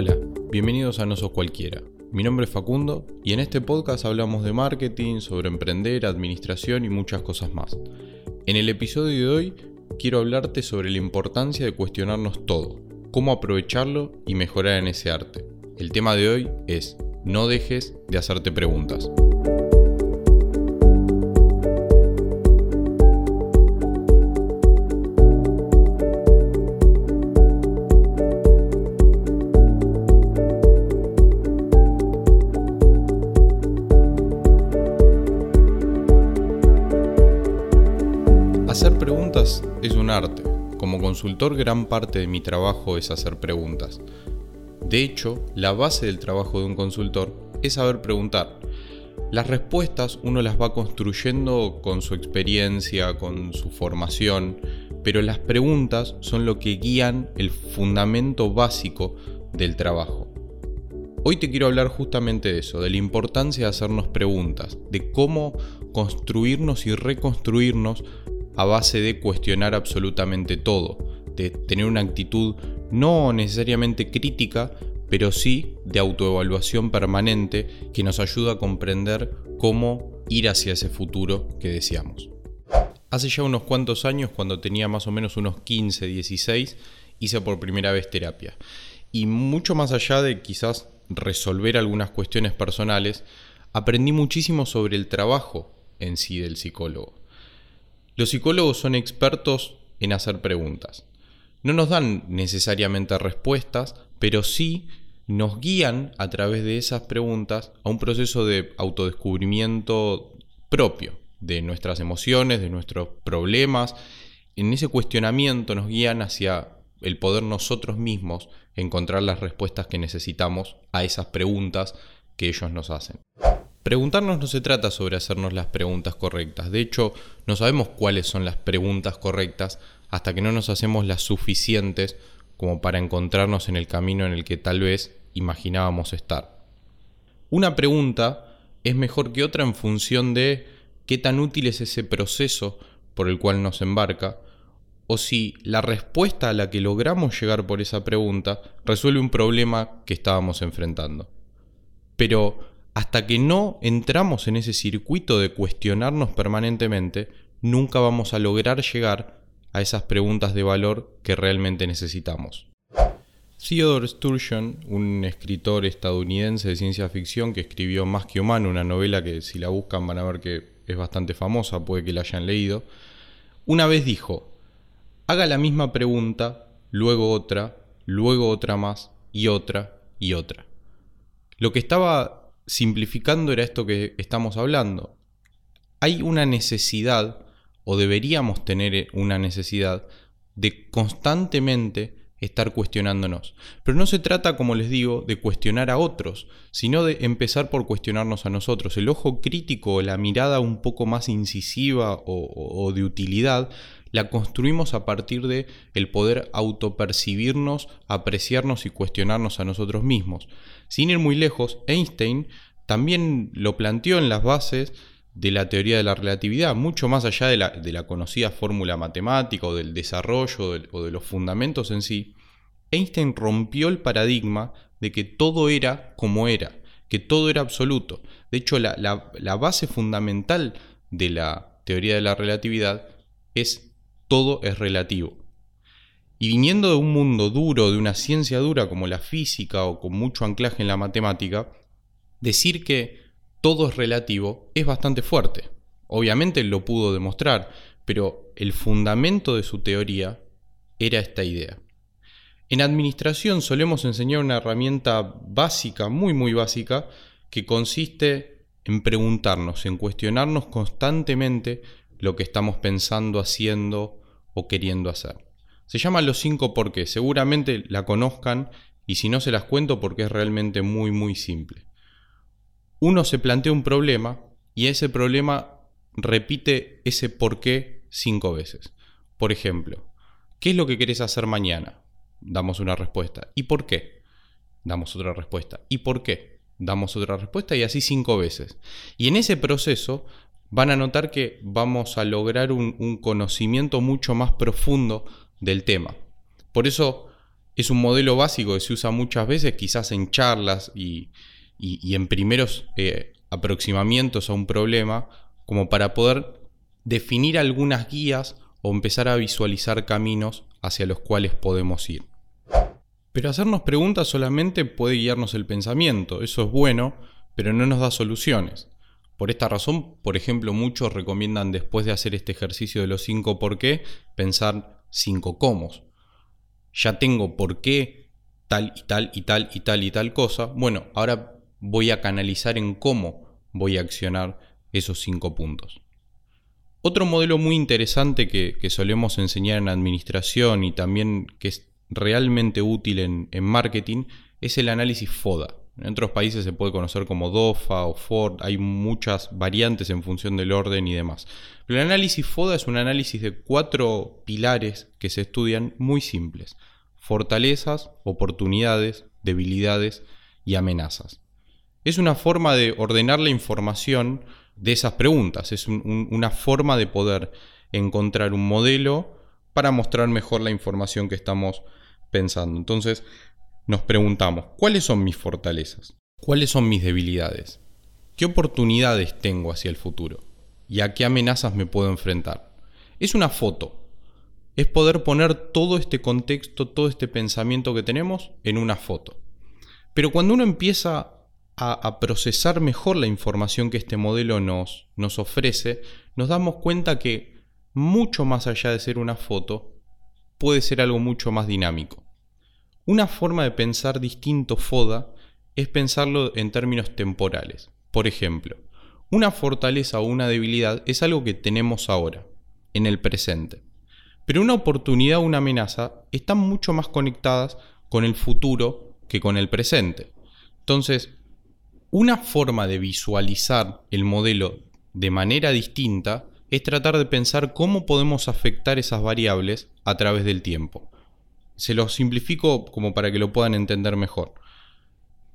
Hola, bienvenidos a No Sos Cualquiera. Mi nombre es Facundo y en este podcast hablamos de marketing, sobre emprender, administración y muchas cosas más. En el episodio de hoy quiero hablarte sobre la importancia de cuestionarnos todo, cómo aprovecharlo y mejorar en ese arte. El tema de hoy es, no dejes de hacerte preguntas. Hacer preguntas es un arte. Como consultor gran parte de mi trabajo es hacer preguntas. De hecho, la base del trabajo de un consultor es saber preguntar. Las respuestas uno las va construyendo con su experiencia, con su formación, pero las preguntas son lo que guían el fundamento básico del trabajo. Hoy te quiero hablar justamente de eso, de la importancia de hacernos preguntas, de cómo construirnos y reconstruirnos a base de cuestionar absolutamente todo, de tener una actitud no necesariamente crítica, pero sí de autoevaluación permanente que nos ayuda a comprender cómo ir hacia ese futuro que deseamos. Hace ya unos cuantos años, cuando tenía más o menos unos 15, 16, hice por primera vez terapia. Y mucho más allá de quizás resolver algunas cuestiones personales, aprendí muchísimo sobre el trabajo en sí del psicólogo. Los psicólogos son expertos en hacer preguntas. No nos dan necesariamente respuestas, pero sí nos guían a través de esas preguntas a un proceso de autodescubrimiento propio de nuestras emociones, de nuestros problemas. En ese cuestionamiento nos guían hacia el poder nosotros mismos encontrar las respuestas que necesitamos a esas preguntas que ellos nos hacen. Preguntarnos no se trata sobre hacernos las preguntas correctas. De hecho, no sabemos cuáles son las preguntas correctas hasta que no nos hacemos las suficientes como para encontrarnos en el camino en el que tal vez imaginábamos estar. Una pregunta es mejor que otra en función de qué tan útil es ese proceso por el cual nos embarca, o si la respuesta a la que logramos llegar por esa pregunta resuelve un problema que estábamos enfrentando. Pero hasta que no entramos en ese circuito de cuestionarnos permanentemente, nunca vamos a lograr llegar a esas preguntas de valor que realmente necesitamos. Theodore Sturgeon, un escritor estadounidense de ciencia ficción que escribió Más que humano, una novela que si la buscan van a ver que es bastante famosa, puede que la hayan leído, una vez dijo, haga la misma pregunta, luego otra, luego otra más y otra y otra. Lo que estaba simplificando era esto que estamos hablando. Hay una necesidad, o deberíamos tener una necesidad, de constantemente estar cuestionándonos. Pero no se trata, como les digo, de cuestionar a otros, sino de empezar por cuestionarnos a nosotros. El ojo crítico, la mirada un poco más incisiva o, de utilidad, la construimos a partir de el poder autopercibirnos, apreciarnos y cuestionarnos a nosotros mismos. Sin ir muy lejos, Einstein también lo planteó en las bases de la teoría de la relatividad, mucho más allá de la, conocida fórmula matemática o del desarrollo o de los fundamentos en sí. Einstein rompió el paradigma de que todo era como era, que todo era absoluto. De hecho, la, la base fundamental de la teoría de la relatividad es todo es relativo. Y viniendo de un mundo duro, de una ciencia dura como la física o con mucho anclaje en la matemática, decir que todo es relativo es bastante fuerte. Obviamente lo pudo demostrar, pero el fundamento de su teoría era esta idea. En administración solemos enseñar una herramienta básica, muy muy básica, que consiste en preguntarnos, en cuestionarnos constantemente lo que estamos pensando, haciendo o queriendo hacer. Se llama los cinco por qué, seguramente la conozcan y si no se las cuento porque es realmente muy muy simple uno se plantea un problema y ese problema repite ese por qué cinco veces. Por ejemplo, ¿qué es lo que querés hacer mañana? Damos una respuesta. ¿Y por qué? Damos otra respuesta. ¿Y por qué? Damos otra respuesta y así cinco veces. Y en ese proceso van a notar que vamos a lograr un, conocimiento mucho más profundo del tema. Por eso Es un modelo básico que se usa muchas veces, quizás en charlas y, en primeros eh, aproximamientos a un problema, como para poder definir algunas guías o empezar a visualizar caminos hacia los cuales podemos ir. Pero hacernos preguntas solamente puede guiarnos el pensamiento, eso es bueno, pero no nos da soluciones. Por esta razón, por ejemplo, muchos recomiendan después de hacer este ejercicio de los cinco por qué, pensar cinco cómo. Ya tengo por qué tal y tal y tal y tal y tal cosa. Bueno, ahora voy a canalizar en cómo voy a accionar esos cinco puntos. Otro modelo muy interesante que, solemos enseñar en administración y también que es realmente útil en, en marketing es el análisis FODA. En otros países se puede conocer como DOFA o FORD, hay muchas variantes en función del orden y demás. Pero el análisis FODA es un análisis de cuatro pilares que se estudian muy simples. Fortalezas, oportunidades, debilidades y amenazas. Es una forma de ordenar la información de esas preguntas, es una forma de poder encontrar un modelo para mostrar mejor la información que estamos pensando. Entonces, nos preguntamos, ¿cuáles son mis fortalezas? ¿Cuáles son mis debilidades? ¿Qué oportunidades tengo hacia el futuro? ¿Y a qué amenazas me puedo enfrentar? Es una foto. Es poder poner todo este contexto, todo este pensamiento que tenemos en una foto. Pero cuando uno empieza a, procesar mejor la información que este modelo nos, ofrece, nos damos cuenta que mucho más allá de ser una foto, puede ser algo mucho más dinámico. Una forma de pensar distinto FODA es pensarlo en términos temporales. Por ejemplo, una fortaleza o una debilidad es algo que tenemos ahora, en el presente. Pero una oportunidad o una amenaza están mucho más conectadas con el futuro que con el presente. Entonces, una forma de visualizar el modelo de manera distinta es tratar de pensar cómo podemos afectar esas variables a través del tiempo. Se lo simplifico como para que lo puedan entender mejor.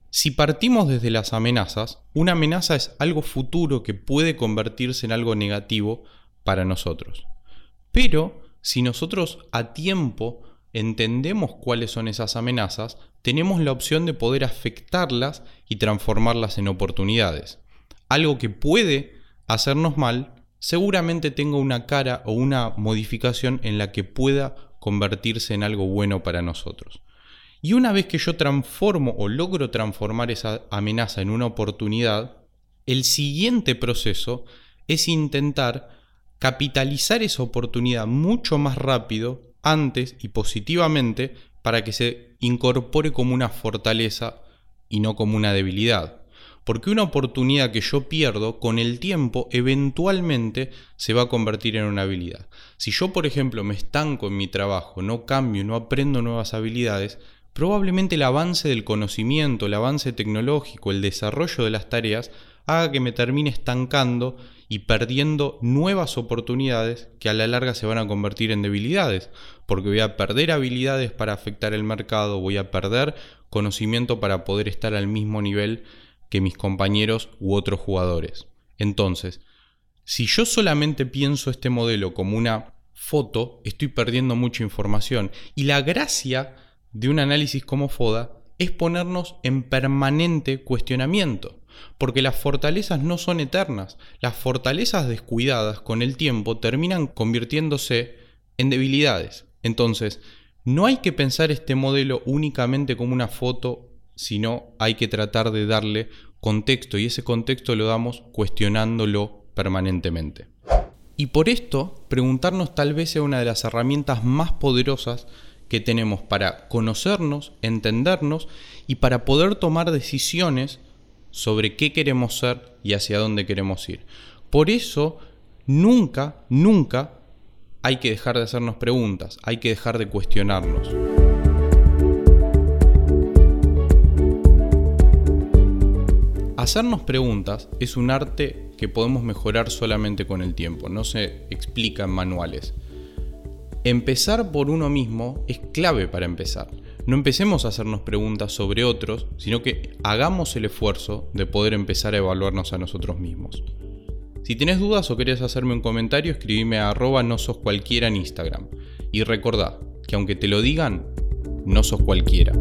Si partimos desde las amenazas, una amenaza es algo futuro que puede convertirse en algo negativo para nosotros. Pero si nosotros a tiempo entendemos cuáles son esas amenazas, tenemos la opción de poder afectarlas y transformarlas en oportunidades. Algo que puede hacernos mal, seguramente tenga una cara o una modificación en la que pueda convertirse en algo bueno para nosotros. Y una vez que yo transformo o logro transformar esa amenaza en una oportunidad, el siguiente proceso es intentar capitalizar esa oportunidad mucho más rápido, antes y positivamente, para que se incorpore como una fortaleza y no como una debilidad. Porque una oportunidad que yo pierdo con el tiempo eventualmente se va a convertir en una habilidad. Si yo, por ejemplo, me estanco en mi trabajo, no cambio, no aprendo nuevas habilidades, probablemente el avance del conocimiento, el avance tecnológico, el desarrollo de las tareas haga que me termine estancando y perdiendo nuevas oportunidades que a la larga se van a convertir en debilidades, porque voy a perder habilidades para afectar el mercado, voy a perder conocimiento para poder estar al mismo nivel que mis compañeros u otros jugadores. Entonces, si yo solamente pienso este modelo como una foto, estoy perdiendo mucha información. Y la gracia de un análisis como FODA es ponernos en permanente cuestionamiento. Porque las fortalezas no son eternas. Las fortalezas descuidadas con el tiempo terminan convirtiéndose en debilidades. Entonces, no hay que pensar este modelo únicamente como una foto sino hay que tratar de darle contexto y ese contexto lo damos cuestionándolo permanentemente. Y por esto, preguntarnos tal vez sea una de las herramientas más poderosas que tenemos para conocernos, entendernos y para poder tomar decisiones sobre qué queremos ser y hacia dónde queremos ir. Por eso, nunca, nunca hay que dejar de hacernos preguntas, hay que dejar de cuestionarnos. Hacernos preguntas es un arte que podemos mejorar solamente con el tiempo, no se explica en manuales. Empezar por uno mismo es clave para empezar. No empecemos a hacernos preguntas sobre otros, sino que hagamos el esfuerzo de poder empezar a evaluarnos a nosotros mismos. Si tienes dudas o querés hacerme un comentario, escribime a arroba no sos cualquiera en Instagram. Y recordá que aunque te lo digan, no sos cualquiera.